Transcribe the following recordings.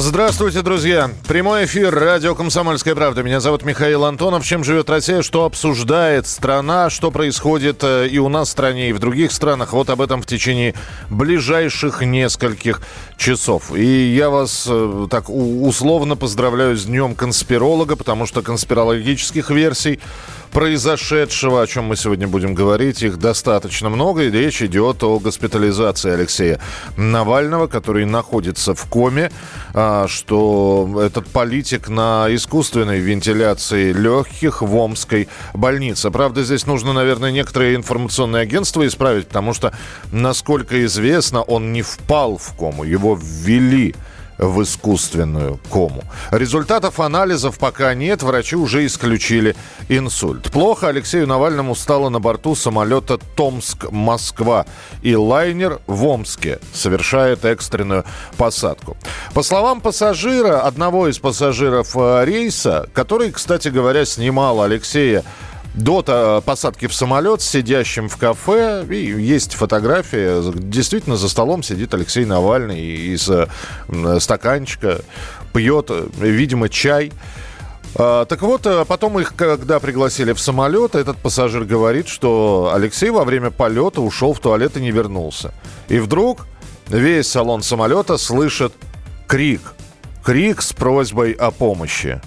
Здравствуйте, друзья. Прямой эфир радио «Комсомольская правда». Меня зовут Михаил Антонов. Чем живет Россия, что обсуждает страна, что происходит э, и у нас в стране, и в других странах. Вот об этом в течение ближайших нескольких часов. И я вас э, так условно поздравляю с Днем конспиролога, потому что конспирологических версий произошедшего, о чем мы сегодня будем говорить, их достаточно много, и речь идет о госпитализации Алексея Навального, который находится в коме, а, что этот политик на искусственной вентиляции легких в Омской больнице. Правда, здесь нужно, наверное, некоторые информационные агентства исправить, потому что, насколько известно, он не впал в кому, его ввели в искусственную кому. Результатов анализов пока нет, врачи уже исключили инсульт. Плохо Алексею Навальному стало на борту самолета Томск-Москва, и лайнер в Омске совершает экстренную посадку. По словам пассажира, одного из пассажиров э, рейса, который, кстати говоря, снимал Алексея до посадки в самолет сидящим в кафе. И есть фотография. Действительно, за столом сидит Алексей Навальный из стаканчика, пьет, видимо, чай. А, так вот, потом их, когда пригласили в самолет, этот пассажир говорит, что Алексей во время полета ушел в туалет и не вернулся. И вдруг весь салон самолета слышит крик. Крик с просьбой о помощи.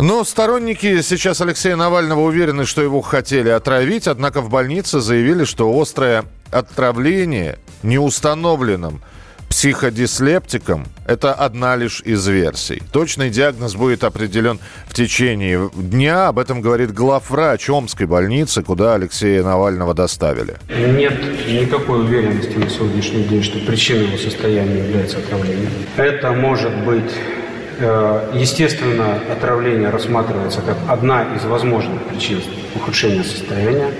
Но сторонники сейчас Алексея Навального уверены, что его хотели отравить, однако в больнице заявили, что острое отравление неустановленным психодислептиком – это одна лишь из версий. Точный диагноз будет определен в течение дня. Об этом говорит главврач Омской больницы, куда Алексея Навального доставили. Нет никакой уверенности на сегодняшний день, что причиной его состояния является отравление. Это может быть естественно, отравление рассматривается как одна из возможных причин ухудшения состояния.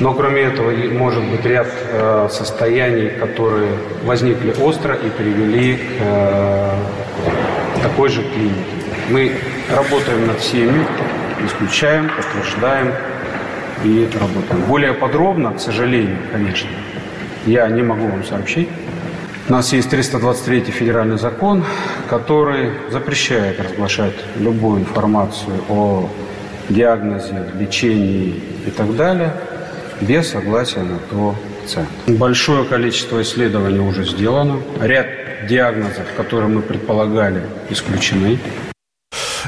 Но кроме этого может быть ряд э, состояний, которые возникли остро и привели к э, такой же клинике. Мы работаем над всеми, исключаем, подтверждаем и работаем. Более подробно, к сожалению, конечно, я не могу вам сообщить. У нас есть 323 федеральный закон, который запрещает разглашать любую информацию о диагнозе, лечении и так далее без согласия на то пациента. Большое количество исследований уже сделано. Ряд диагнозов, которые мы предполагали, исключены.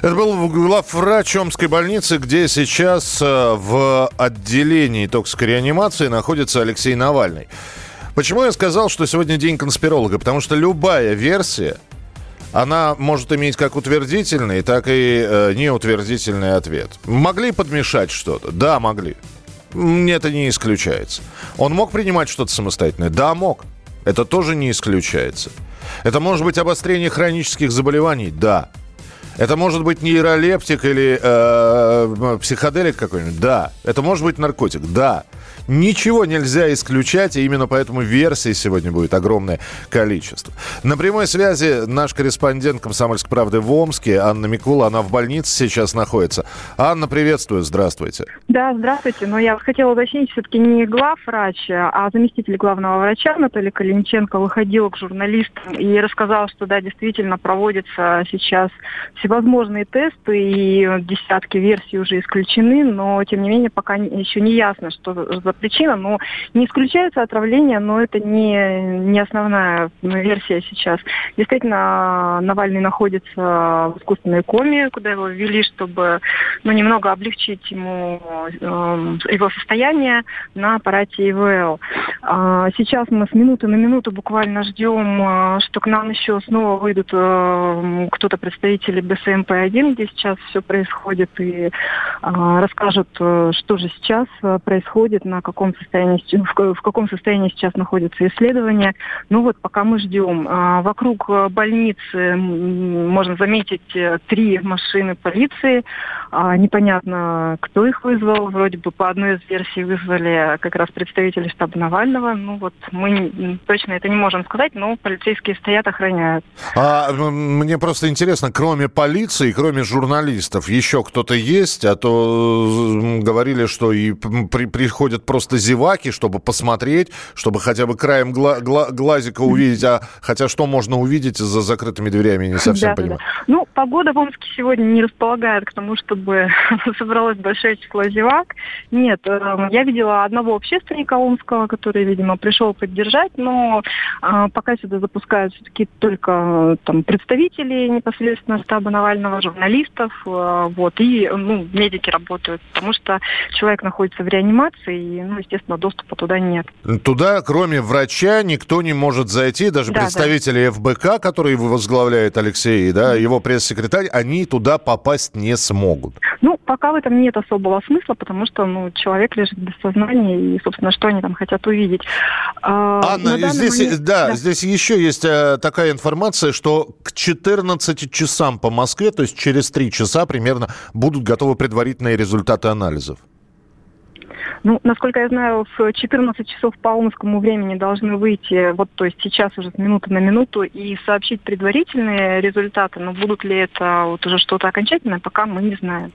Это был главврач Омской больницы, где сейчас э, в отделении токсикореанимации находится Алексей Навальный. Почему я сказал, что сегодня день конспиролога? Потому что любая версия, она может иметь как утвердительный, так и э, неутвердительный ответ. Могли подмешать что-то? Да, могли. Это не исключается. Он мог принимать что-то самостоятельное? Да, мог. Это тоже не исключается. Это может быть обострение хронических заболеваний? Да. Это может быть нейролептик или э, психоделик какой-нибудь? Да. Это может быть наркотик? Да. Ничего нельзя исключать, и именно поэтому версий сегодня будет огромное количество. На прямой связи наш корреспондент «Комсомольской правды» в Омске, Анна Микула. Она в больнице сейчас находится. Анна, приветствую, здравствуйте. Да, здравствуйте. Но я хотела уточнить, все-таки не главврач, а заместитель главного врача Наталья Калинченко выходила к журналистам и рассказала, что да, действительно проводятся сейчас всевозможные тесты, и десятки версий уже исключены, но тем не менее пока еще не ясно, что за причина, но не исключается отравление, но это не, не основная версия сейчас. Действительно, Навальный находится в искусственной коме, куда его ввели, чтобы ну, немного облегчить ему э, его состояние на аппарате ИВЛ. А сейчас мы с минуты на минуту буквально ждем, э, что к нам еще снова выйдут э, кто-то представители БСМП-1, где сейчас все происходит, и э, расскажут, э, что же сейчас э, происходит, на состоянии, в каком состоянии сейчас находится исследование. Ну вот, пока мы ждем. А, вокруг больницы можно заметить э, три машины полиции. А, непонятно, кто их вызвал. Вроде бы по одной из версий вызвали как раз представители штаба Навального. Ну вот, мы точно это не можем сказать, но полицейские стоят, охраняют. А мне просто интересно, кроме полиции, кроме журналистов, еще кто-то есть? А то говорили, что и при, приходят просто зеваки, чтобы посмотреть, чтобы хотя бы краем гла, гла, глазика увидеть. А хотя что можно увидеть за закрытыми дверями, не совсем да, понимаю. Да. Ну, погода в Омске сегодня не располагает к тому, чтобы собралось большое число зевак. Нет, эм, я видела одного общественника омского, который, видимо, пришел поддержать, но э, пока сюда запускают все-таки только э, там представители непосредственно штаба Навального, журналистов, э, вот, и, ну, медики работают, потому что человек находится в реанимации, и, ну, естественно, доступа туда нет. Туда, кроме врача, никто не может зайти, даже да, представители да. ФБК, который возглавляет Алексей, да, его пресс-секретарь, они туда попасть не смогут. Ну, пока в этом нет особого смысла, потому что, ну, человек лежит без сознания, и, собственно, что они там хотят увидеть. А, Анна, здесь, момент... да, да, здесь еще есть э, такая информация, что к 14 часам по Москве, то есть через 3 часа примерно, будут готовы предварительные результаты анализов. Ну, насколько я знаю, в 14 часов по омскому времени должны выйти, вот, то есть сейчас уже с минуты на минуту, и сообщить предварительные результаты, но будут ли это вот уже что-то окончательное, пока мы не знаем.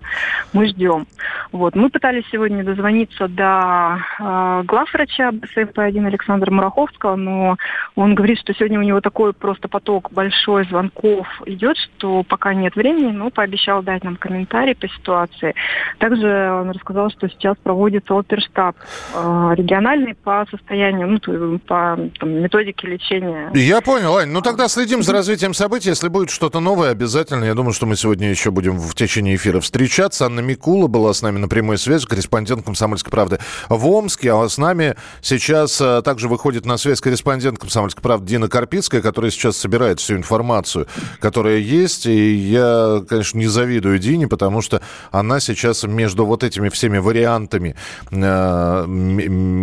Мы ждем. Вот. Мы пытались сегодня дозвониться до э, главврача БСМП-1 Александра Мураховского, но он говорит, что сегодня у него такой просто поток большой звонков идет, что пока нет времени, но пообещал дать нам комментарий по ситуации. Также он рассказал, что сейчас проводится опер суперштаб э, региональный по состоянию, ну, по там, методике лечения. Я понял, Ань. Ну, тогда следим за развитием событий. Если будет что-то новое, обязательно. Я думаю, что мы сегодня еще будем в течение эфира встречаться. Анна Микула была с нами на прямой связи, корреспондент «Комсомольской правды» в Омске. А с нами сейчас э, также выходит на связь корреспондент «Комсомольской правды» Дина Карпицкая, которая сейчас собирает всю информацию, которая есть. И я, конечно, не завидую Дине, потому что она сейчас между вот этими всеми вариантами Э,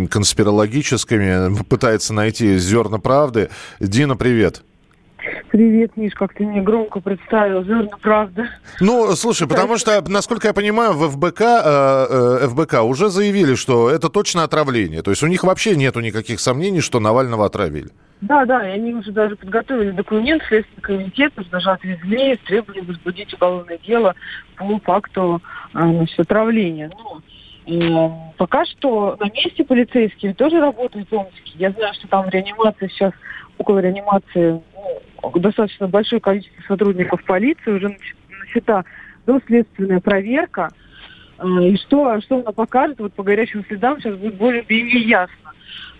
конспирологическими, пытается найти зерна правды. Дина, привет. Привет, Миш, как ты мне громко представил, зерна правда. Ну, слушай, потому что, насколько я понимаю, в ФБК, э, э ФБК уже заявили, что это точно отравление. То есть у них вообще нету никаких сомнений, что Навального отравили. Да, да, и они уже даже подготовили документ, Следственный комитет даже отвезли, требовали возбудить уголовное дело по факту э, значит, отравления. Но пока что на месте полицейские тоже работают в Омске. Я знаю, что там реанимация сейчас, около реанимации ну, достаточно большое количество сотрудников полиции, уже начата доследственная проверка. Э, и что, что она покажет, вот по горячим следам сейчас будет более-менее ясно.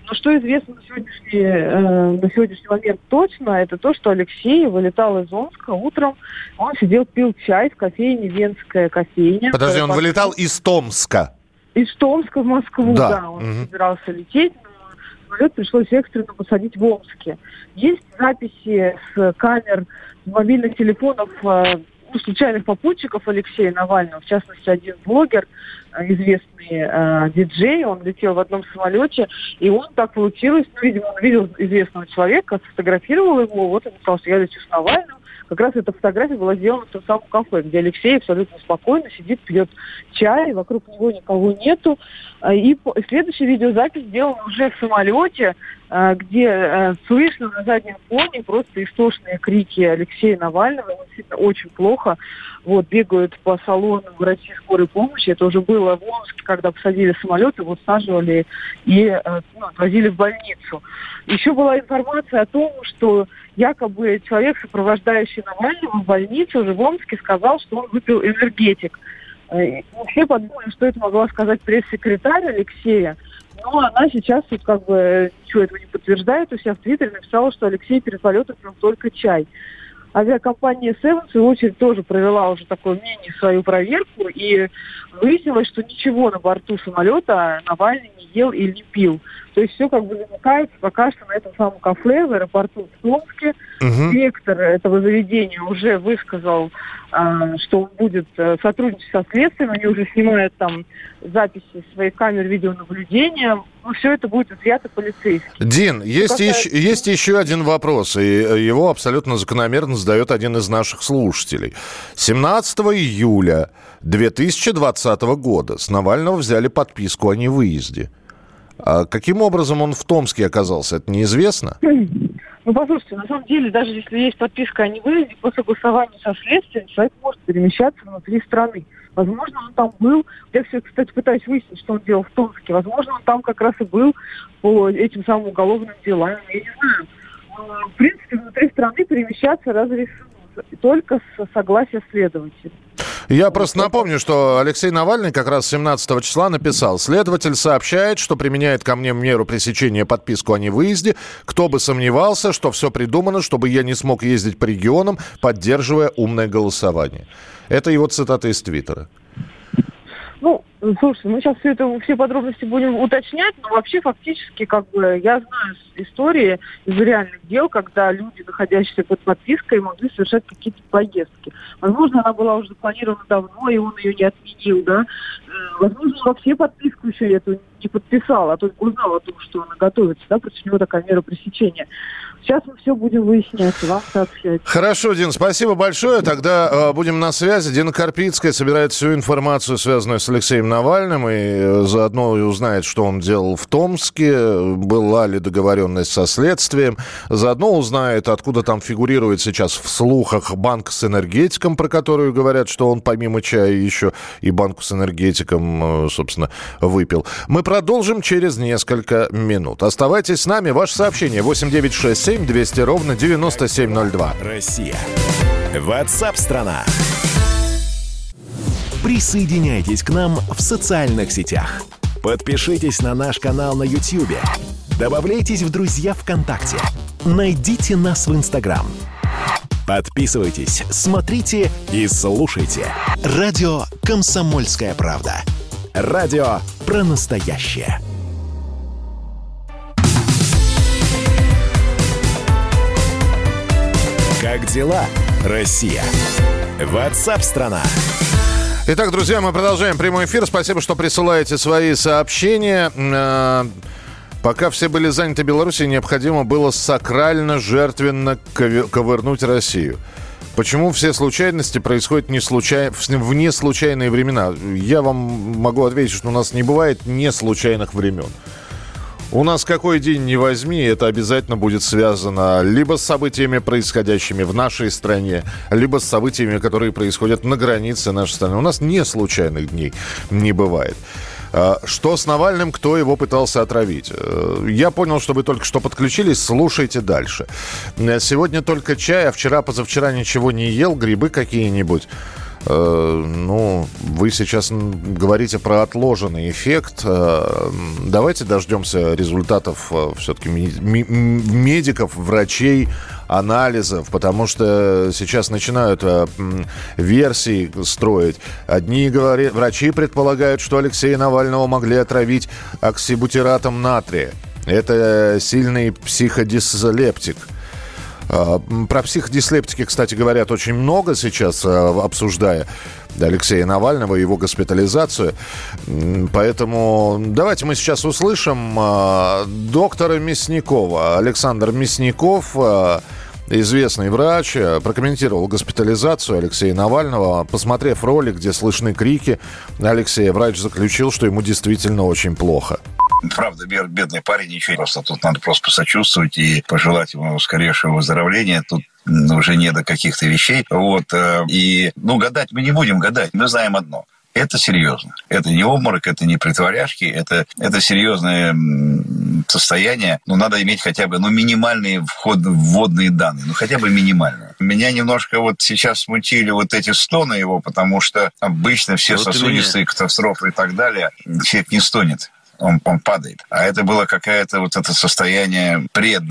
Но что известно на сегодняшний, э, на сегодняшний момент точно, это то, что Алексей вылетал из Омска утром. Он сидел, пил чай в кофейне «Венская кофейня». Подожди, он вылетал из Томска? Из Томска в Москву, да, да он угу. собирался лететь, но самолет пришлось экстренно посадить в Омске. Есть записи с камер, с мобильных телефонов э, ну, случайных попутчиков Алексея Навального, в частности, один блогер, э, известный э, диджей, он летел в одном самолете, и он так получилось, ну, видимо, он видел известного человека, сфотографировал его, вот он сказал, что я лечу с Навальным, как раз эта фотография была сделана в том самом кафе, где Алексей абсолютно спокойно сидит, пьет чай, вокруг него никого нету. А, и следующая видеозапись сделана уже в самолете, где а, слышно на заднем фоне просто истошные крики Алексея Навального. Действительно очень плохо. Вот, бегают по салону врачи скорой помощи. Это уже было в Омске, когда посадили самолет, его саживали и ну, отвозили в больницу. Еще была информация о том, что якобы человек, сопровождающий Навального в больницу уже в Омске, сказал, что он выпил энергетик. Э, все подумали, что это могла сказать пресс-секретарь Алексея, но она сейчас вот как бы ничего этого не подтверждает, у себя в Твиттере написала, что Алексей перед полетом пил только чай. Авиакомпания Seven, в свою очередь, тоже провела уже такой мнение свою проверку, и выяснилось, что ничего на борту самолета Навальный не ел или не пил. То есть все как бы замыкается пока что на этом самом кафе в аэропорту в Томске. Угу. Директор этого заведения уже высказал, а, что он будет э, сотрудничать со следствием. Они уже снимают там записи своих камер видеонаблюдения. Ну, все это будет изъято полицейским. Дин, есть, касается... еще, есть еще один вопрос, и его абсолютно закономерно задает один из наших слушателей. 17 июля 2020 года с Навального взяли подписку о невыезде. А каким образом он в Томске оказался, это неизвестно? Ну, послушайте, на самом деле, даже если есть подписка о невыезде, по согласованию со следствием человек может перемещаться внутри страны. Возможно, он там был. Я все, кстати, пытаюсь выяснить, что он делал в Томске. Возможно, он там как раз и был по этим самым уголовным делам. Я не знаю. В принципе, внутри страны перемещаться разрешено только с согласия следователя. Я просто напомню, что Алексей Навальный как раз 17 числа написал. Следователь сообщает, что применяет ко мне меру пресечения подписку о невыезде. Кто бы сомневался, что все придумано, чтобы я не смог ездить по регионам, поддерживая умное голосование. Это его цитата из Твиттера. Ну, слушайте, мы сейчас все это, все подробности будем уточнять, но вообще фактически, как бы, я знаю истории из реальных дел, когда люди, находящиеся под подпиской, могли совершать какие-то поездки. Возможно, она была уже запланирована давно, и он ее не отменил, да. Возможно, он вообще подписку еще эту не подписал, а только узнал о том, что она готовится, да, против него такая мера пресечения. Сейчас мы все будем выяснять, вам сообщать. Хорошо, Дин, спасибо большое. Тогда э, будем на связи. Дина Карпицкая собирает всю информацию, связанную с Алексеем Навальным, и э, заодно узнает, что он делал в Томске, была ли договоренность со следствием. Заодно узнает, откуда там фигурирует сейчас в слухах банк с энергетиком, про которую говорят, что он помимо чая еще и банку с энергетиком, э, собственно, выпил. Мы продолжим через несколько минут. Оставайтесь с нами. Ваше сообщение 8967 8 200 ровно 9702. Россия. Ватсап-страна! Присоединяйтесь к нам в социальных сетях. Подпишитесь на наш канал на YouTube. Добавляйтесь в друзья ВКонтакте. Найдите нас в Инстаграм. Подписывайтесь, смотрите и слушайте. Радио «Комсомольская правда». Радио про настоящее. Как дела, Россия? Ватсап-страна! Итак, друзья, мы продолжаем прямой эфир. Спасибо, что присылаете свои сообщения. Э, пока все были заняты Беларусью, необходимо было сакрально, жертвенно ковырнуть Россию. Почему все случайности происходят не случай... в неслучайные времена? Я вам могу ответить, что у нас не бывает неслучайных времен. У нас какой день не возьми, это обязательно будет связано либо с событиями, происходящими в нашей стране, либо с событиями, которые происходят на границе нашей страны. У нас не случайных дней не бывает. А, что с Навальным, кто его пытался отравить? Э, я понял, что вы только что подключились, слушайте дальше. Сегодня только чай, а вчера, позавчера ничего не ел, грибы какие-нибудь. Э, ну, вы сейчас говорите про отложенный эффект. Э, давайте дождемся результатов э, все-таки медиков, врачей, анализов, потому что сейчас начинают версии строить. Одни говорят, врачи предполагают, что Алексея Навального могли отравить оксибутиратом натрия. Это сильный психодислептик – про психодислептики, кстати, говорят очень много сейчас, а, обсуждая Алексея Навального и его госпитализацию. Поэтому давайте мы сейчас услышим а, доктора Мясникова. Александр Мясников, известный врач, прокомментировал госпитализацию Алексея Навального. Посмотрев ролик, где слышны крики Алексея, врач заключил, что ему действительно очень плохо. Правда, бедный парень, ничего просто. Тут надо просто посочувствовать и пожелать ему скорейшего выздоровления. Тут уже не до каких-то вещей. Вот. Э, и, ну, гадать мы не будем гадать. Мы знаем одно. Это серьезно. Это не обморок, это не притворяшки, это, это серьезное состояние. Ну, надо иметь хотя бы ну, минимальные вход, вводные данные. Ну, хотя бы минимальные. Меня немножко вот сейчас смутили вот эти стоны его, потому что обычно все вот сосудистые катастрофы и так далее, человек не стонет он, он падает. А это было какое-то вот это состояние пред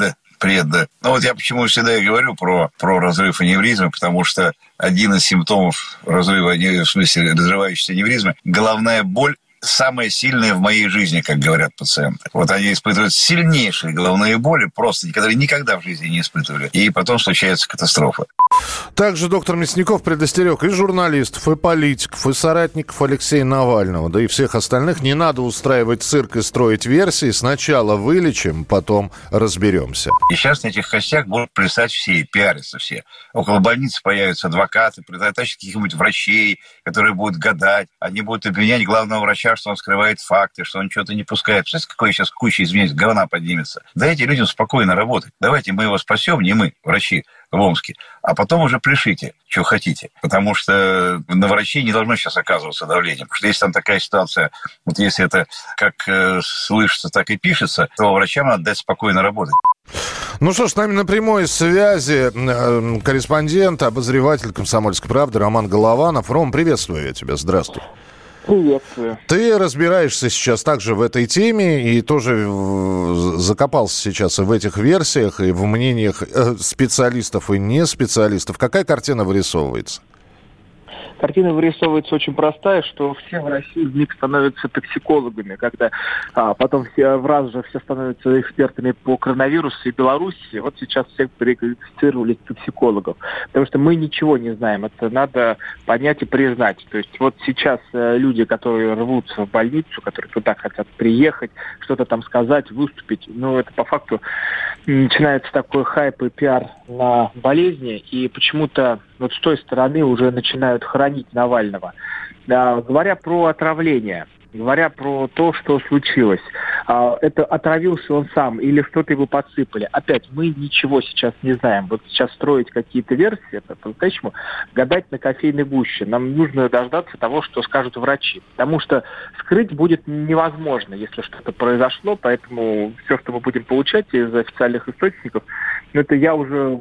пред... Ну вот я почему всегда и говорю про, про разрыв аневризмы, потому что один из симптомов разрыва, в смысле разрывающейся аневризмы, головная боль самые сильные в моей жизни, как говорят пациенты. Вот они испытывают сильнейшие головные боли, просто которые никогда в жизни не испытывали. И потом случается катастрофа. Также доктор Мясников предостерег и журналистов, и политиков, и соратников Алексея Навального, да и всех остальных. Не надо устраивать цирк и строить версии. Сначала вылечим, потом разберемся. И сейчас на этих костях будут плясать все, пиариться все. Около больницы появятся адвокаты, притащат каких-нибудь врачей, которые будут гадать. Они будут обвинять главного врача, что он скрывает факты, что он что-то не пускает. Представляете, какой сейчас куча, извиняюсь, говна поднимется. Дайте людям спокойно работать. Давайте мы его спасем, не мы, врачи, в Омске, а потом уже пришите, что хотите. Потому что на врачей не должно сейчас оказываться давление. Потому что если там такая ситуация, вот если это как э, слышится, так и пишется, то врачам надо дать спокойно работать. Ну что ж, с нами на прямой связи э, корреспондент, обозреватель «Комсомольской правды» Роман Голованов. Ром, приветствую я тебя. Здравствуй. Приветствую. Ты разбираешься сейчас также в этой теме и тоже закопался сейчас и в этих версиях, и в мнениях э, специалистов и не специалистов. Какая картина вырисовывается? Картина вырисовывается очень простая, что все в России вмиг становятся токсикологами, когда а, потом все в раз же все становятся экспертами по коронавирусу и Беларуси. Вот сейчас всех переквалифицировали токсикологов. Потому что мы ничего не знаем. Это надо понять и признать. То есть вот сейчас э, люди, которые рвутся в больницу, которые туда хотят приехать, что-то там сказать, выступить, ну это по факту начинается такой хайп и пиар на болезни, и почему-то вот с той стороны уже начинают хранить Навального. Да, говоря про отравление, говоря про то, что случилось. А, это отравился он сам или что-то его подсыпали. Опять, мы ничего сейчас не знаем. Вот сейчас строить какие-то версии, это по-настоящему гадать на кофейной гуще. Нам нужно дождаться того, что скажут врачи. Потому что скрыть будет невозможно, если что-то произошло. Поэтому все, что мы будем получать из официальных источников, ну, это я уже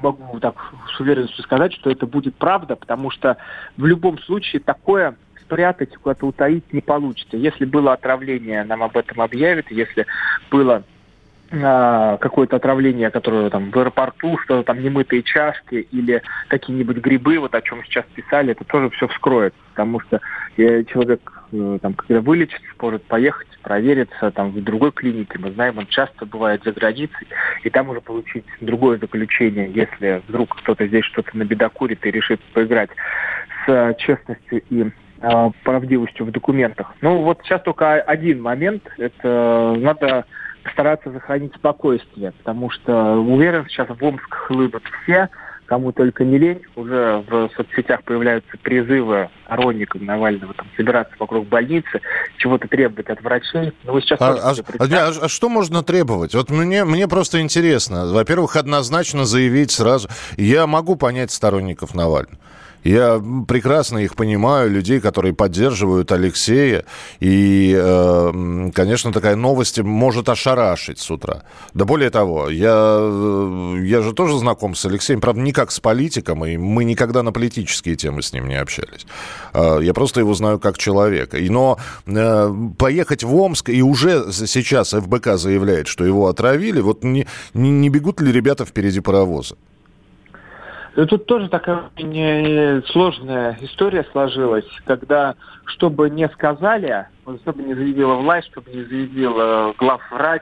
могу так с уверенностью сказать, что это будет правда, потому что в любом случае такое спрятать, куда-то утаить не получится. Если было отравление, нам об этом объявят. Если было а, какое-то отравление, которое там в аэропорту, что там немытые чашки или какие-нибудь грибы, вот о чем сейчас писали, это тоже все вскроет, потому что э, человек, там, когда вылечится, может поехать, провериться там в другой клинике. Мы знаем, он часто бывает за границей, и там уже получить другое заключение, если вдруг кто-то здесь что-то набедокурит и решит поиграть с честностью и Э, правдивостью в документах. Ну, вот сейчас только один момент. Это надо постараться сохранить спокойствие, потому что уверен, сейчас в Омск хлынут все, кому только не лень. Уже в соцсетях появляются призывы сторонникам Навального там, собираться вокруг больницы, чего-то требовать от врачей. Ну, вы сейчас а, а, а, а что можно требовать? Вот мне, мне просто интересно. Во-первых, однозначно заявить сразу. Я могу понять сторонников Навального. Я прекрасно их понимаю, людей, которые поддерживают Алексея. И, э, конечно, такая новость может ошарашить с утра. Да более того, я, э, я же тоже знаком с Алексеем, правда, не как с политиком, и мы никогда на политические темы с ним не общались. Э, я просто его знаю как человека. Но поехать в Омск, и уже сейчас ФБК заявляет, что его отравили, вот не, не бегут ли ребята впереди паровоза? Тут тоже такая очень сложная история сложилась, когда, чтобы не сказали, чтобы не заявила власть, чтобы не заявила главврач,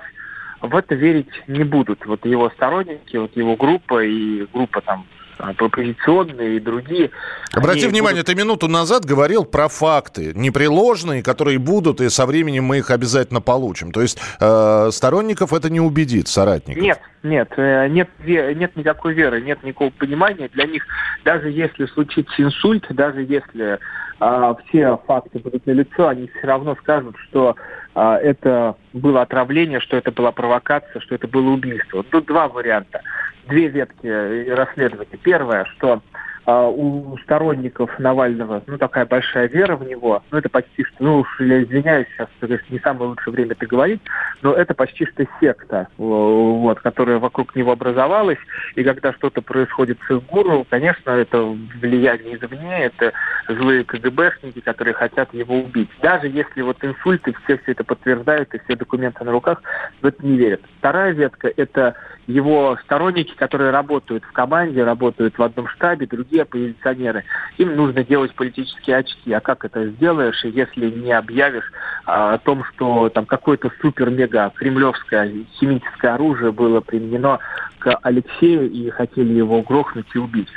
в это верить не будут. Вот его сторонники, вот его группа и группа там оппозиционные и другие. Обрати внимание, будут... ты минуту назад говорил про факты непреложные, которые будут, и со временем мы их обязательно получим. То есть э, сторонников это не убедит, соратников. Нет, нет, э, нет, нет никакой веры, нет никакого понимания. Для них, даже если случится инсульт, даже если э, все факты будут налицо, они все равно скажут, что э, это было отравление, что это была провокация, что это было убийство. Тут два варианта две ветки расследования. Первое, что а, у сторонников Навального, ну, такая большая вера в него, ну, это почти что, ну, уж я извиняюсь, сейчас конечно, не самое лучшее время это говорить, но это почти что секта, вот, которая вокруг него образовалась, и когда что-то происходит с их гуру, конечно, это влияние извне, это злые КГБшники, которые хотят его убить. Даже если вот инсульты, все все это подтверждают, и все документы на руках, в это не верят. Вторая ветка – это его сторонники, которые работают в команде, работают в одном штабе, другие оппозиционеры. Им нужно делать политические очки. А как это сделаешь, если не объявишь а, о том, что там какое-то супер-мега кремлевское химическое оружие было применено к Алексею и хотели его грохнуть и убить?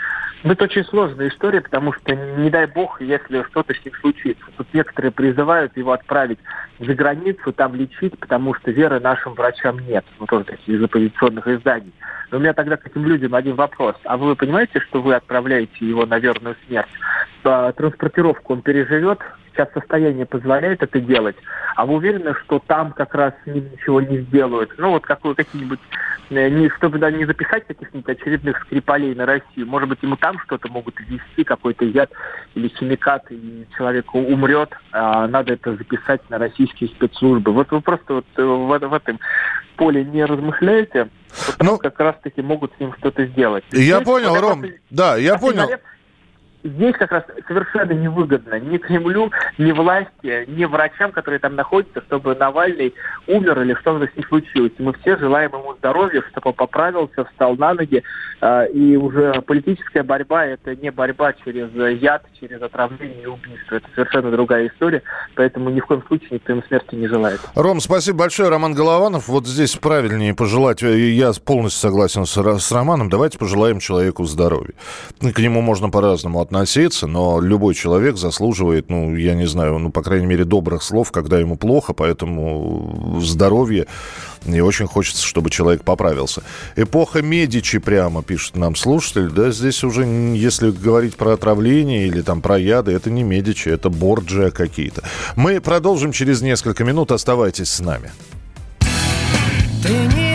Это очень сложная история, потому что, не дай бог, если что-то с ним случится. Тут некоторые призывают его отправить за границу, там лечить, потому что веры нашим врачам нет. Ну, тоже из оппозиционных изданий. Но у меня тогда к этим людям один вопрос. А вы понимаете, что вы отправляете его на верную смерть? Транспортировку он переживет, сейчас состояние позволяет это делать, а вы уверены, что там как раз ничего не сделают? Ну, вот какой, какие-нибудь, не, чтобы да, не записать каких-нибудь очередных скрипалей на Россию, может быть, ему там что-то могут ввести, какой-то яд или химикат, и человек умрет, а надо это записать на российские спецслужбы. Вот вы просто вот э, в, в этом поле не размышляете, ну, как раз-таки могут с ним что-то сделать. Я Здесь понял, Ром, да, я понял здесь как раз совершенно невыгодно ни Кремлю, ни власти, ни врачам, которые там находятся, чтобы Навальный умер или что-то с ним случилось. мы все желаем ему здоровья, чтобы он поправился, встал на ноги. А, и уже политическая борьба – это не борьба через яд, через отравление и убийство. Это совершенно другая история. Поэтому ни в коем случае никто ему смерти не желает. Ром, спасибо большое. Роман Голованов. Вот здесь правильнее пожелать. Я полностью согласен с, с Романом. Давайте пожелаем человеку здоровья. К нему можно по-разному относиться относиться, но любой человек заслуживает, ну, я не знаю, ну, по крайней мере, добрых слов, когда ему плохо, поэтому здоровье, и очень хочется, чтобы человек поправился. Эпоха Медичи прямо, пишет нам слушатель, да, здесь уже, если говорить про отравление или там про яды, это не Медичи, это Борджиа какие-то. Мы продолжим через несколько минут, оставайтесь с нами. Ты не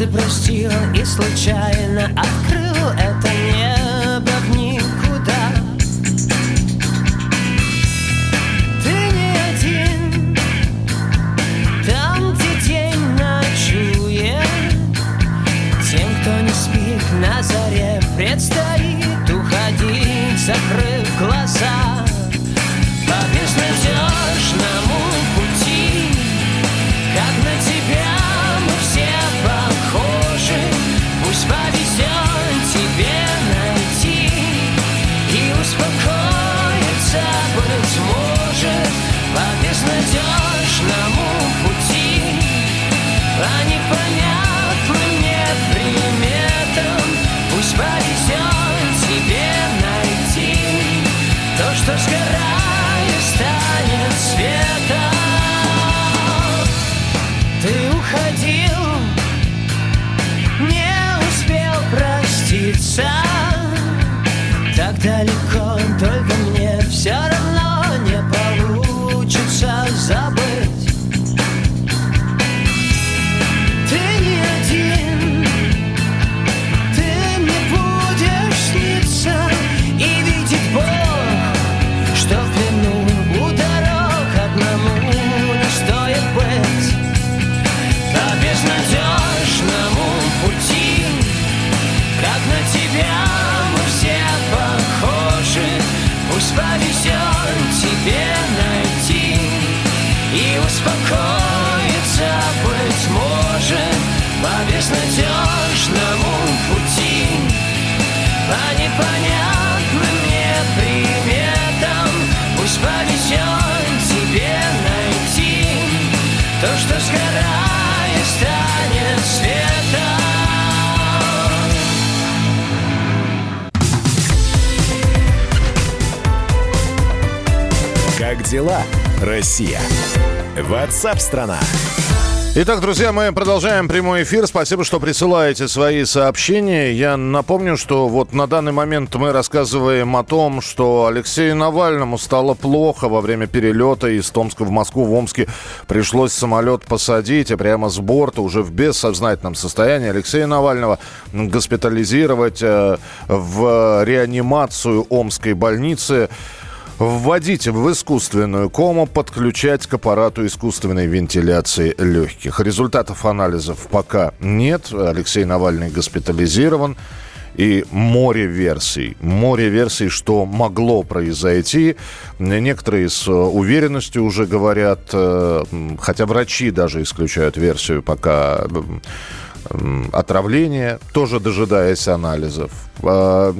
однажды простил и случайно открыл это повезет тебе найти То, что сгорает, станет светом То, что сгорает, станет светом Как дела, Россия? Ватсап-страна! Итак, друзья, мы продолжаем прямой эфир. Спасибо, что присылаете свои сообщения. Я напомню, что вот на данный момент мы рассказываем о том, что Алексею Навальному стало плохо во время перелета из Томска в Москву. В Омске пришлось самолет посадить, а прямо с борта уже в бессознательном состоянии Алексея Навального госпитализировать э, в реанимацию Омской больницы. Вводить в искусственную кому, подключать к аппарату искусственной вентиляции легких. Результатов анализов пока нет. Алексей Навальный госпитализирован. И море версий. Море версий, что могло произойти. Некоторые с уверенностью уже говорят, э, хотя врачи даже исключают версию пока отравления, тоже дожидаясь анализов. А,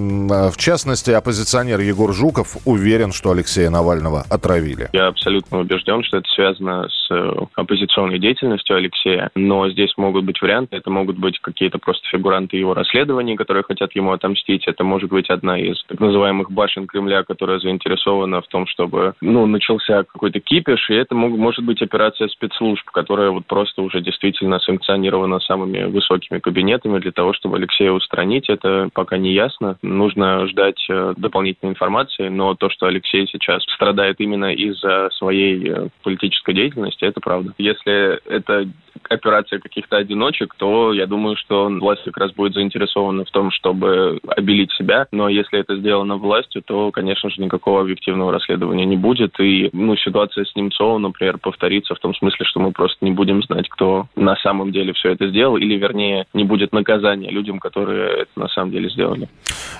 в частности, оппозиционер Егор Жуков уверен, что Алексея Навального отравили. Я абсолютно убежден, что это связано с э, оппозиционной деятельностью Алексея, но здесь могут быть варианты. Это могут быть какие-то просто фигуранты его расследований, которые хотят ему отомстить. Это может быть одна из так называемых башен Кремля, которая заинтересована в том, чтобы ну, начался какой-то кипиш, и это может быть операция спецслужб, которая вот просто уже действительно санкционирована самыми высокими кабинетами для того, чтобы Алексея устранить. Это пока не ясно. Нужно ждать э, дополнительной информации, но то, что Алексей сейчас страдает именно из-за своей э, политической деятельности, это правда. Если это операция каких-то одиночек, то я думаю, что власть как раз будет заинтересована в том, чтобы обелить себя. Но если это сделано властью, то, конечно же, никакого объективного расследования не будет. И ну, ситуация с Немцовым, например, повторится в том смысле, что мы просто не будем знать, кто на самом деле все это сделал, или, вернее, не будет наказания людям, которые это на самом деле сделали.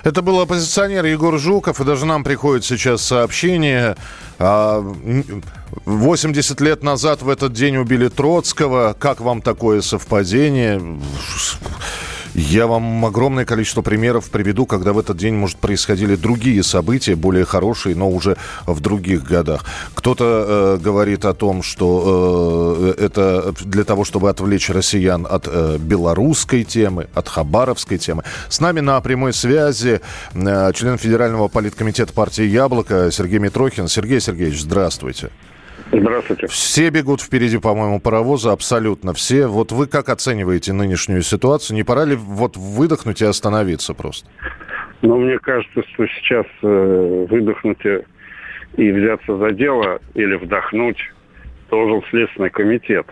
Это был оппозиционер Егор Жуков, и даже нам приходит сейчас сообщение. 80 а, лет назад в этот день убили Троцкого. Как вам такое совпадение? Я вам огромное количество примеров приведу, когда в этот день, может, происходили другие события, более хорошие, но уже в других годах. Кто-то э, говорит о том, что э, это для того, чтобы отвлечь россиян от э, белорусской темы, от хабаровской темы. С нами на прямой связи э, член Федерального политкомитета партии «Яблоко» Сергей Митрохин. Сергей Сергеевич, здравствуйте. Здравствуйте. Все бегут впереди, по-моему, паровоза, абсолютно все. Вот вы как оцениваете нынешнюю ситуацию? Не пора ли вот выдохнуть и остановиться просто? Ну, мне кажется, что сейчас э, выдохнуть и взяться за дело или вдохнуть должен Следственный комитет.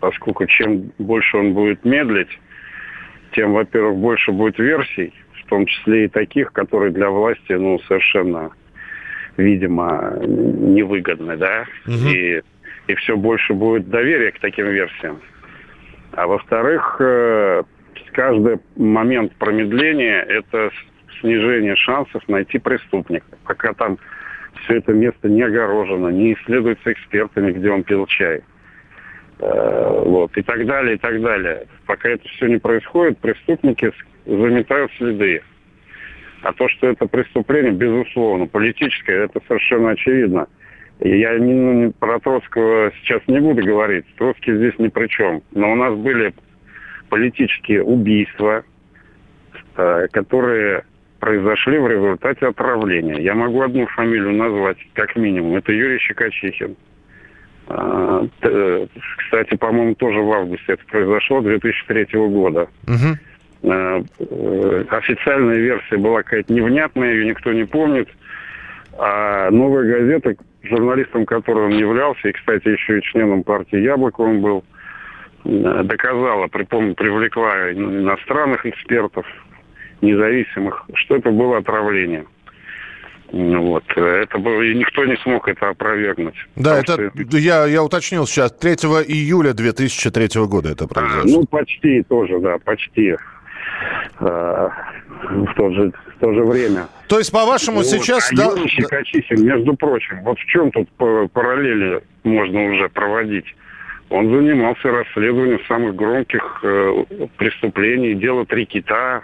Поскольку чем больше он будет медлить, тем, во-первых, больше будет версий, в том числе и таких, которые для власти, ну, совершенно видимо, невыгодны, да, угу. и, и все больше будет доверия к таким версиям. А во-вторых, э, каждый момент промедления – это снижение шансов найти преступника. Пока там все это место не огорожено, не исследуется экспертами, где он пил чай. Э, вот, и так далее, и так далее. Пока это все не происходит, преступники заметают следы. А то, что это преступление, безусловно, политическое, это совершенно очевидно. Я не, ну, про Троцкого сейчас не буду говорить. Троцкий здесь ни при чем. Но у нас были политические убийства, э, которые произошли в результате отравления. Я могу одну фамилию назвать, как минимум. Это Юрий Щекочихин. Э, кстати, по-моему, тоже в августе это произошло, 2003 года. Угу. Э, э, официальная версия была какая-то невнятная, ее никто не помнит. А новая газета, журналистом которой он являлся, и, кстати, еще и членом партии «Яблоко» он был, э, доказала, припомню, привлекла иностранных экспертов, независимых, что это было отравление. Вот. Это было, и никто не смог это опровергнуть. Да, это, что... я, я уточнил сейчас, 3 июля 2003 года это произошло. А, ну, почти тоже, да, почти. Э, в, то же, в то же время. То есть, по-вашему, вот, сейчас... А да... Щекочихин, между прочим, вот в чем тут параллели можно уже проводить? Он занимался расследованием самых громких э, преступлений, дело «Три кита».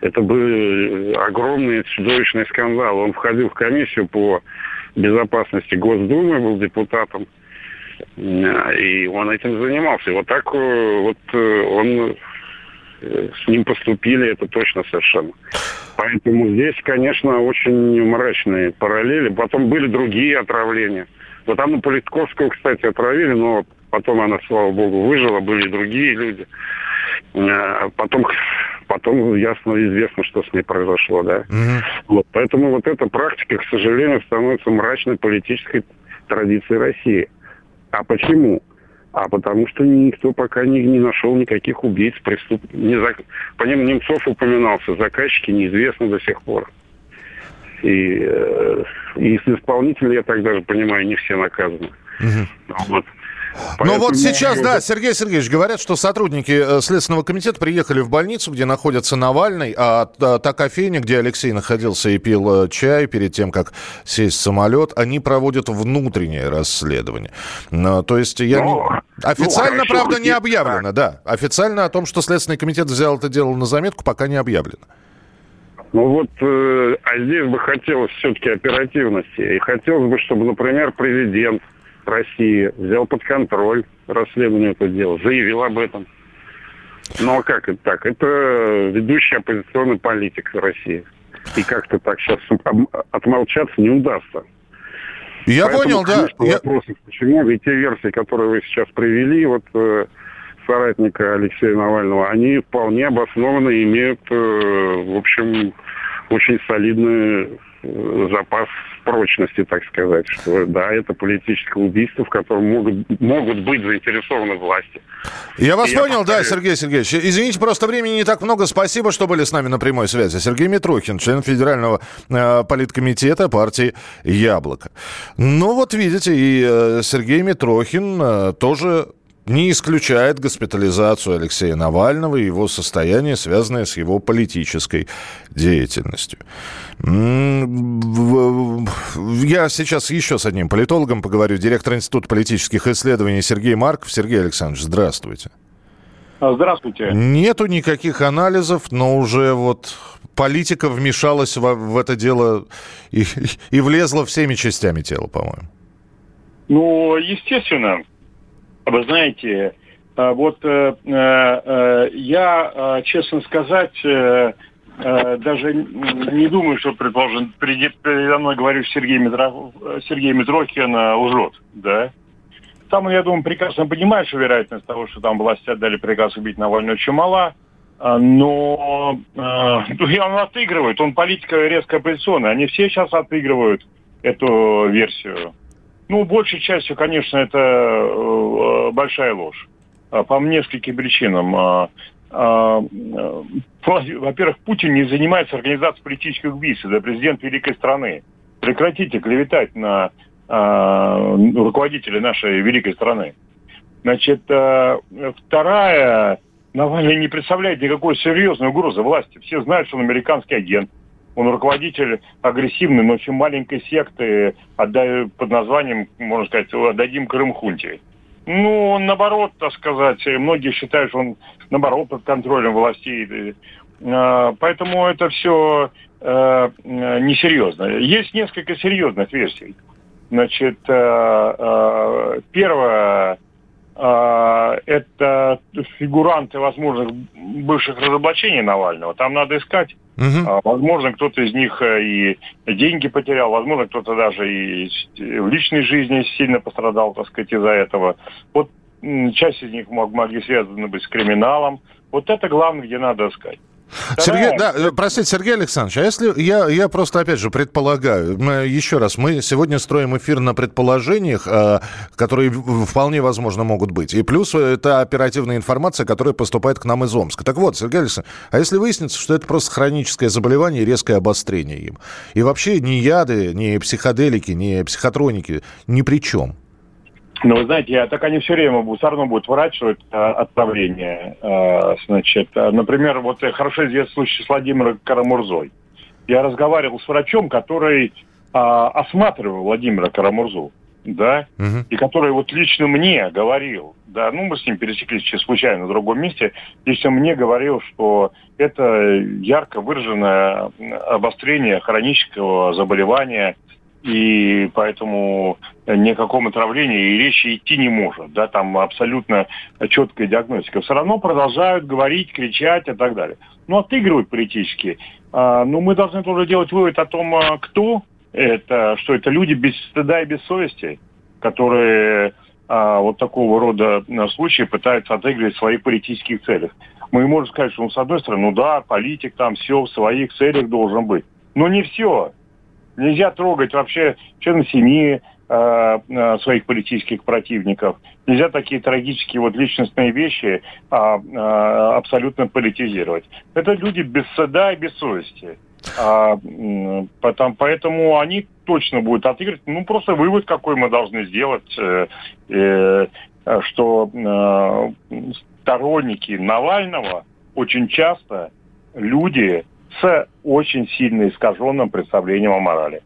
Это был огромный чудовищный скандал. Он входил в комиссию по безопасности Госдумы, был депутатом, и он этим занимался. И вот так э, вот э, он с ним поступили, это точно совершенно. Поэтому здесь, конечно, очень мрачные параллели. Потом были другие отравления. Вот там Политковского, кстати, отравили, но потом она, слава богу, выжила, были другие люди. А потом, потом ясно известно, что с ней произошло, да. Mm-hmm. Вот, поэтому вот эта практика, к сожалению, становится мрачной политической традицией России. А почему? А потому что никто пока не, не нашел никаких убийц, преступников. Не за... По ним Немцов упоминался, заказчики неизвестны до сих пор. И, э, и исполнители, я так даже понимаю, не все наказаны. Угу. Вот. Ну вот сейчас, да, Сергей Сергеевич, говорят, что сотрудники э, Следственного комитета приехали в больницу, где находится Навальный, а та кофейня, где Алексей находился и пил э, чай перед тем, как сесть в самолет, они проводят внутреннее расследование. То есть я не... Ну, официально, ну, правда, не объявлено, да. Официально о том, что Следственный комитет взял это дело на заметку, пока не объявлено. Ну вот, э, а здесь бы хотелось все-таки оперативности. И хотелось бы, чтобы, например, президент России взял под контроль расследование этого дела, заявил об этом. Ну а как это так? Это ведущий оппозиционный политик России. И как-то так сейчас отмолчаться не удастся. Я Поэтому, понял, да. Я... почему? Ведь те версии, которые вы сейчас привели, вот э, соратника Алексея Навального, они вполне обоснованно имеют, э, в общем, очень солидный э, запас прочности, так сказать, что да, это политическое убийство, в котором могут, могут быть заинтересованы власти. Я вас И понял, я да, Сергей Сергеевич. Извините, просто времени не так много. Спасибо, что были с нами на прямой связи. Сергей Митрохин, член Федерального э, политкомитета партии «Яблоко». Ну вот видите, и э, Сергей Митрохин э, тоже не исключает госпитализацию Алексея Навального и его состояние, связанное с его политической деятельностью. Я сейчас еще с одним политологом поговорю, директор Института политических исследований Сергей Марков. Сергей Александрович, здравствуйте. А, здравствуйте. Нету никаких анализов, но уже вот политика вмешалась в, в это дело и, и влезла всеми частями тела, по-моему. Ну, естественно. Вы знаете, э, вот э, э, я, честно сказать, даже не думаю, что, предположим, передо мной говорю Сергей, Митро... Сергей Митрохин лжет, да. Там, я думаю, прекрасно понимает, что вероятность того, что там власти отдали приказ убить Навального, очень мала. Но э, он отыгрывает, он политика резко оппозиционная. Они все сейчас отыгрывают эту версию. Ну, большей частью, конечно, это э, большая ложь. А, по нескольким причинам. А, а, э, во-первых, Путин не занимается организацией политических убийств. Это президент великой страны. Прекратите клеветать на руководителя нашей великой страны. Значит, вторая, Навальный не представляет никакой серьезной угрозы власти. Все знают, что он американский агент. Он руководитель агрессивной, но очень маленькой секты под названием, можно сказать, «Отдадим Крым хунте». Ну, наоборот, так сказать, многие считают, что он наоборот под контролем властей. А, поэтому это все э, несерьезно. Есть несколько серьезных версий. Значит, э, э, первое, это фигуранты возможных бывших разоблачений Навального. Там надо искать Угу. Возможно, кто-то из них э, и деньги потерял, возможно, кто-то даже и в личной жизни сильно пострадал, так сказать, из-за этого. Вот часть из них могли связаны быть с криминалом. Вот это главное, где надо искать. Сергей, да, э, простите, Сергей Александрович, а если я, я просто, опять же, предполагаю, еще раз, мы сегодня строим эфир на предположениях, э, которые вполне возможно могут быть. И плюс это оперативная информация, которая поступает к нам из Омска. Так вот, Сергей Александрович, а если выяснится, что это просто хроническое заболевание и резкое обострение им? И вообще ни яды, ни психоделики, ни психотроники ни при чем? Ну, вы знаете, так они все время все равно будут выращивать э, отправление. Э, значит, э, например, вот хорошо известный случай с Владимиром Карамурзой. Я разговаривал с врачом, который э, осматривал Владимира Карамурзу, да, угу. и который вот лично мне говорил, да, ну мы с ним пересеклись случайно в другом месте, лично мне говорил, что это ярко выраженное обострение хронического заболевания и поэтому ни о каком отравлении и речи идти не может. Да, там абсолютно четкая диагностика. Все равно продолжают говорить, кричать и так далее. Ну, отыгрывают политически. А, но мы должны тоже делать вывод о том, а, кто это, что это люди без стыда и без совести, которые а, вот такого рода а, случаи пытаются отыгрывать в своих политических целях. Мы можем сказать, что, ну, с одной стороны, ну да, политик там все в своих целях должен быть. Но не все. Нельзя трогать вообще членов семьи э, э, своих политических противников. Нельзя такие трагические вот личностные вещи а, а, абсолютно политизировать. Это люди без стыда и без совести. А, потом, поэтому они точно будут отыгрывать. Ну, просто вывод, какой мы должны сделать, э, э, что э, сторонники Навального очень часто люди с очень сильно искаженным представлением о морали.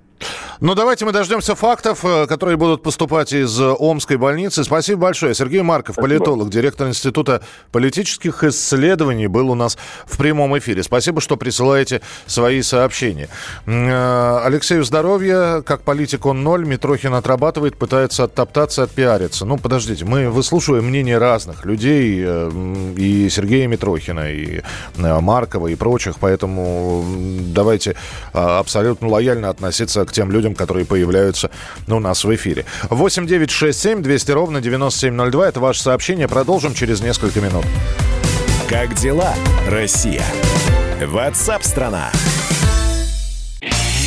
Ну, давайте мы дождемся фактов, э, которые будут поступать из Омской больницы. Спасибо большое. Сергей Марков, Спасибо. политолог, директор Института политических исследований, был у нас в прямом эфире. Спасибо, что присылаете свои сообщения. Э, Алексею здоровья. Как политик он ноль. Митрохин отрабатывает, пытается оттоптаться, отпиариться. Ну, подождите, мы выслушиваем мнения разных людей. Э, и Сергея Митрохина, и Маркова, и прочих. Поэтому давайте абсолютно лояльно относиться к тем людям, людям, которые появляются у нас в эфире. 8 9 6 7 200 ровно 9702. Это ваше сообщение. Продолжим через несколько минут. Как дела, Россия? Ватсап-страна!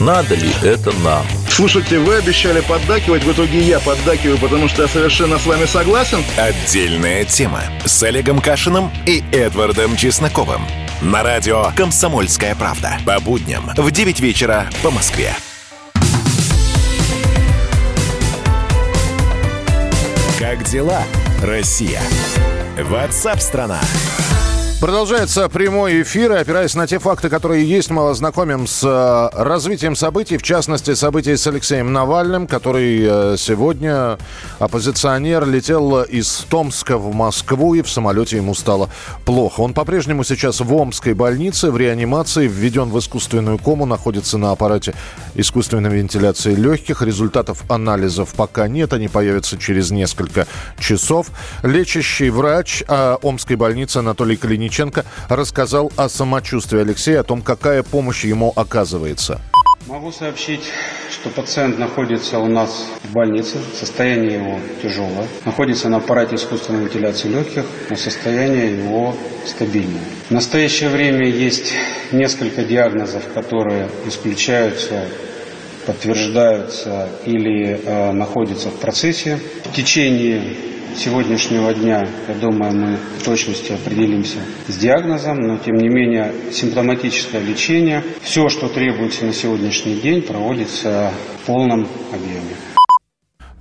Надо ли это нам? Слушайте, вы обещали поддакивать, в итоге я поддакиваю, потому что я совершенно с вами согласен. Отдельная тема с Олегом Кашиным и Эдвардом Чесноковым. На радио «Комсомольская правда». По будням в 9 вечера по Москве. Как дела, Россия? Ватсап-страна! страна Продолжается прямой эфир. И, опираясь на те факты, которые есть, мы вас с э, развитием событий, в частности, событий с Алексеем Навальным, который э, сегодня, оппозиционер, летел из Томска в Москву, и в самолете ему стало плохо. Он по-прежнему сейчас в Омской больнице, в реанимации, введен в искусственную кому, находится на аппарате искусственной вентиляции легких. Результатов анализов пока нет, они появятся через несколько часов. Лечащий врач э, Омской больницы Анатолий Калинич Мельниченко рассказал о самочувствии Алексея, о том, какая помощь ему оказывается. Могу сообщить, что пациент находится у нас в больнице, состояние его тяжелое, находится на аппарате искусственной вентиляции легких, но состояние его стабильное. В настоящее время есть несколько диагнозов, которые исключаются подтверждаются или э, находятся в процессе. В течение сегодняшнего дня, я думаю, мы в точности определимся с диагнозом, но тем не менее симптоматическое лечение, все, что требуется на сегодняшний день, проводится в полном объеме.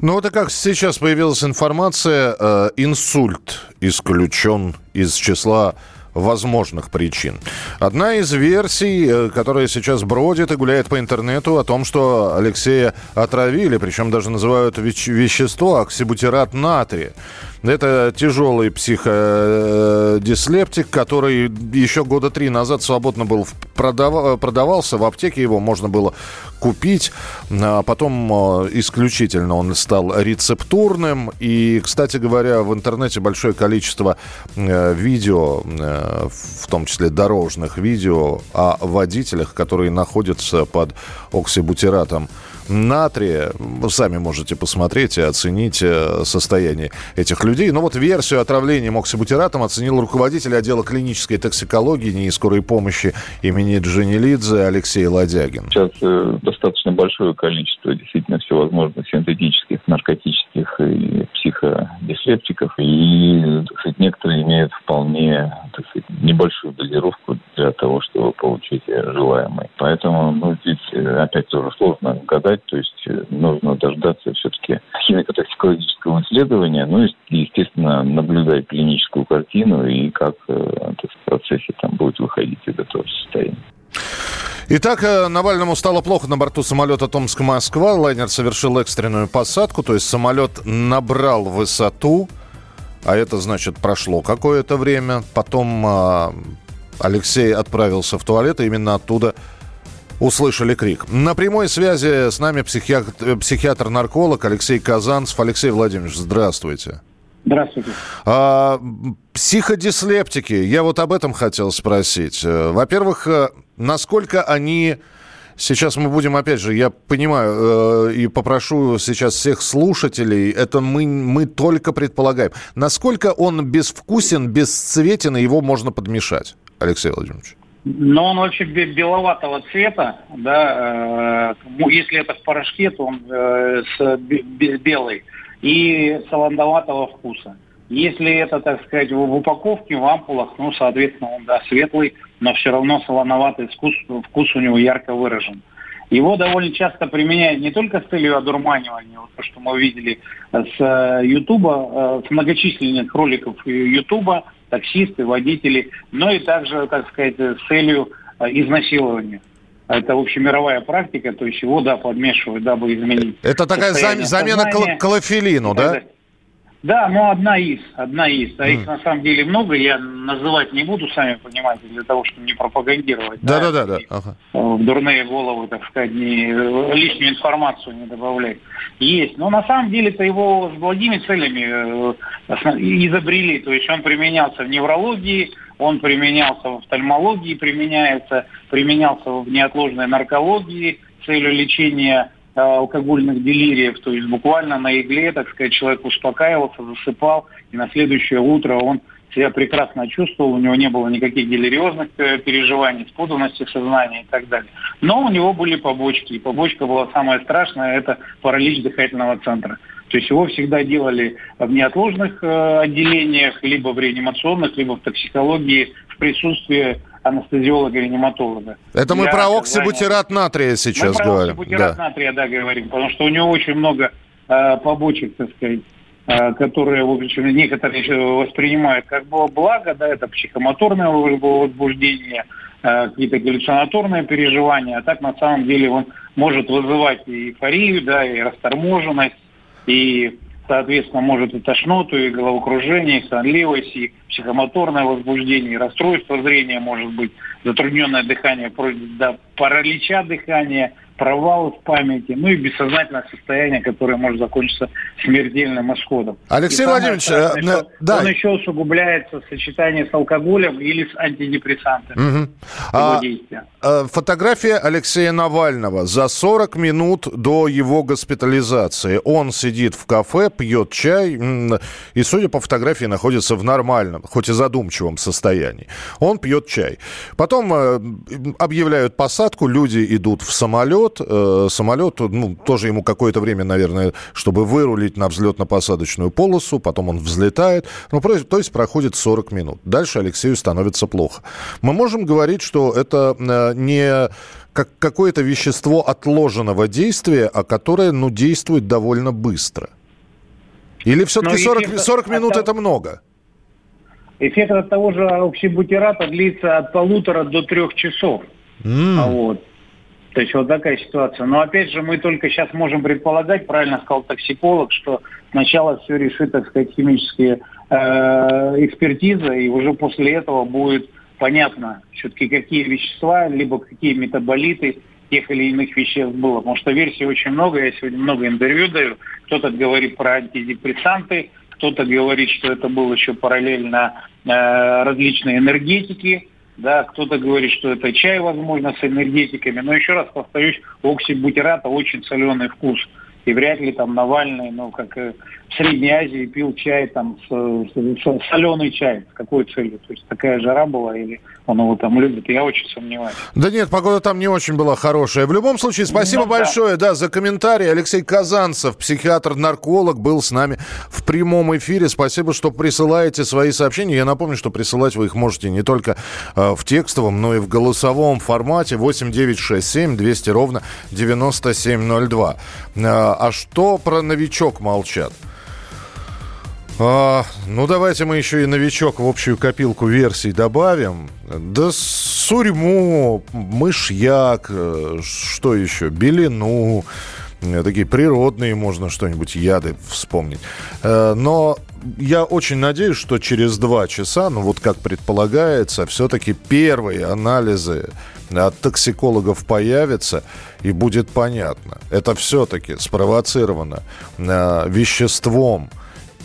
Ну вот и как сейчас появилась информация, э, инсульт исключен из числа возможных причин. Одна из версий, э, которая сейчас бродит и гуляет по интернету, о том, что Алексея отравили, причем даже называют вещество оксибутират натрия. Это тяжелый психодислептик, который еще года три назад свободно был продав... продавался. В аптеке его можно было купить. А потом э, исключительно он стал рецептурным. И, кстати говоря, в интернете большое количество э, видео, э, в том числе дорожных видео о водителях, которые находятся под оксибутиратом натрия. Вы сами можете посмотреть и оценить э, состояние этих людей. Но вот версию отравления моксибутиратом оценил руководитель отдела клинической токсикологии НИИ скорой помощи имени Джанилидзе Алексей Ладягин. Сейчас э, достаточно большое количество действительно всевозможных синтетических, наркотических и психодислептиков. И так сказать, некоторые имеют вполне так сказать, небольшую дозировку для того, чтобы получить желаемое. Поэтому ну, здесь э, опять тоже сложно гадать, то есть э, нужно дождаться все-таки химико-токсикологического исследования, ну и, естественно, наблюдать клиническую картину и как э, в процессе там будет выходить из этого состояния. Итак, Навальному стало плохо на борту самолета Томск-Москва. Лайнер совершил экстренную посадку, то есть самолет набрал высоту, а это значит прошло какое-то время. Потом э, Алексей отправился в туалет, и именно оттуда услышали крик. На прямой связи с нами психиатр, психиатр-нарколог Алексей Казанцев. Алексей Владимирович, здравствуйте. Здравствуйте. А, психодислептики. Я вот об этом хотел спросить. Во-первых, э, насколько они Сейчас мы будем, опять же, я понимаю э, и попрошу сейчас всех слушателей, это мы, мы только предполагаем. Насколько он безвкусен, бесцветен, и его можно подмешать, Алексей Владимирович? Но он вообще беловатого цвета, да, э, если это в порошке, то он э, с белый и солоноватого вкуса. Если это, так сказать, в упаковке, в ампулах, ну, соответственно, он, да, светлый, но все равно солоноватый вкус, вкус у него ярко выражен. Его довольно часто применяют не только с целью одурманивания, вот то, что мы видели с э, Ютуба, с многочисленных роликов Ютуба, таксисты, водители, но и также, так сказать, с целью э, изнасилования. Это общемировая практика, то есть его, да, подмешивают, дабы изменить. Это такая замена клофелину, да? Да, но одна из, одна из. А mm. их на самом деле много, я называть не буду, сами понимаете, для того, чтобы не пропагандировать. Да, да, да, да. Ага. В дурные головы, так сказать, не, лишнюю информацию не добавлять. Есть. Но на самом деле это его с благими целями э, изобрели. То есть он применялся в неврологии, он применялся в офтальмологии, применяется, применялся в неотложной наркологии целью лечения Э, алкогольных делириев, то есть буквально на игле, так сказать, человек успокаивался, засыпал, и на следующее утро он себя прекрасно чувствовал, у него не было никаких делириозных э, переживаний, спутанности сознания и так далее. Но у него были побочки, и побочка была самая страшная, это паралич дыхательного центра. То есть его всегда делали в неотложных э, отделениях, либо в реанимационных, либо в токсикологии в присутствии анестезиолога-реаниматолога. Это мы про оксибутират натрия сейчас мы говорим. про оксибутират да. натрия, да, говорим, потому что у него очень много э, побочек, так сказать, э, которые, в общем, некоторые воспринимают как бы благо, да, это психомоторное возбуждение, э, какие-то галлюцинаторные переживания, а так на самом деле он может вызывать и эйфорию, да, и расторможенность, и соответственно, может и тошноту, и головокружение, и сонливость, и психомоторное возбуждение, и расстройство зрения может быть, затрудненное дыхание, до паралича дыхания – провалы в памяти, ну и бессознательное состояние, которое может закончиться смертельным исходом. Алексей Владимирович, страшное, э, да. он еще усугубляется в сочетании с алкоголем или с антидепрессантами. Угу. А, а, фотография Алексея Навального за 40 минут до его госпитализации. Он сидит в кафе, пьет чай и, судя по фотографии, находится в нормальном, хоть и задумчивом состоянии. Он пьет чай. Потом э, объявляют посадку, люди идут в самолет, самолет. Э, самолет, ну, тоже ему какое-то время, наверное, чтобы вырулить на взлетно-посадочную полосу, потом он взлетает. Ну, то есть проходит 40 минут. Дальше Алексею становится плохо. Мы можем говорить, что это э, не как какое-то вещество отложенного действия, а которое, ну, действует довольно быстро. Или все-таки 40, 40 минут это много? Эффект от того же оксибутирата длится от полутора до трех часов. Mm. Вот. То есть вот такая ситуация. Но опять же, мы только сейчас можем предполагать, правильно сказал токсиколог, что сначала все решит, так сказать, химические э, экспертиза, и уже после этого будет понятно все-таки, какие вещества, либо какие метаболиты тех или иных веществ было. Потому что версий очень много, я сегодня много интервью даю. Кто-то говорит про антидепрессанты, кто-то говорит, что это было еще параллельно э, различные энергетики, да, кто-то говорит, что это чай, возможно, с энергетиками, но еще раз повторюсь, оксибутирата очень соленый вкус. И вряд ли там Навальный, ну, как в Средней Азии, пил чай там, соленый чай. С какой целью? То есть такая жара была или он его там любит, я очень сомневаюсь. Да нет, погода там не очень была хорошая. В любом случае, спасибо ну, большое да. да, за комментарий. Алексей Казанцев, психиатр-нарколог, был с нами в прямом эфире. Спасибо, что присылаете свои сообщения. Я напомню, что присылать вы их можете не только э, в текстовом, но и в голосовом формате 8967 200 ровно 9702. Э, а что про новичок молчат? А, ну, давайте мы еще и новичок в общую копилку версий добавим. Да сурьму, мышьяк, э, что еще, белину, э, такие природные можно что-нибудь, яды вспомнить. Э, но я очень надеюсь, что через два часа, ну вот как предполагается, все-таки первые анализы от токсикологов появятся, и будет понятно. Это все-таки спровоцировано веществом,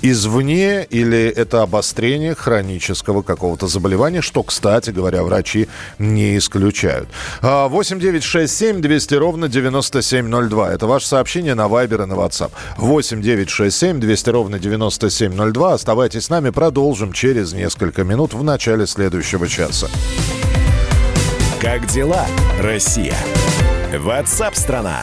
извне или это обострение хронического какого-то заболевания, что, кстати говоря, врачи не исключают. 8 9 6 7 200 ровно 9702. Это ваше сообщение на Viber и на WhatsApp. 8 9 6 7 200 ровно 9702. Оставайтесь с нами, продолжим через несколько минут в начале следующего часа. Как дела, Россия? WhatsApp страна.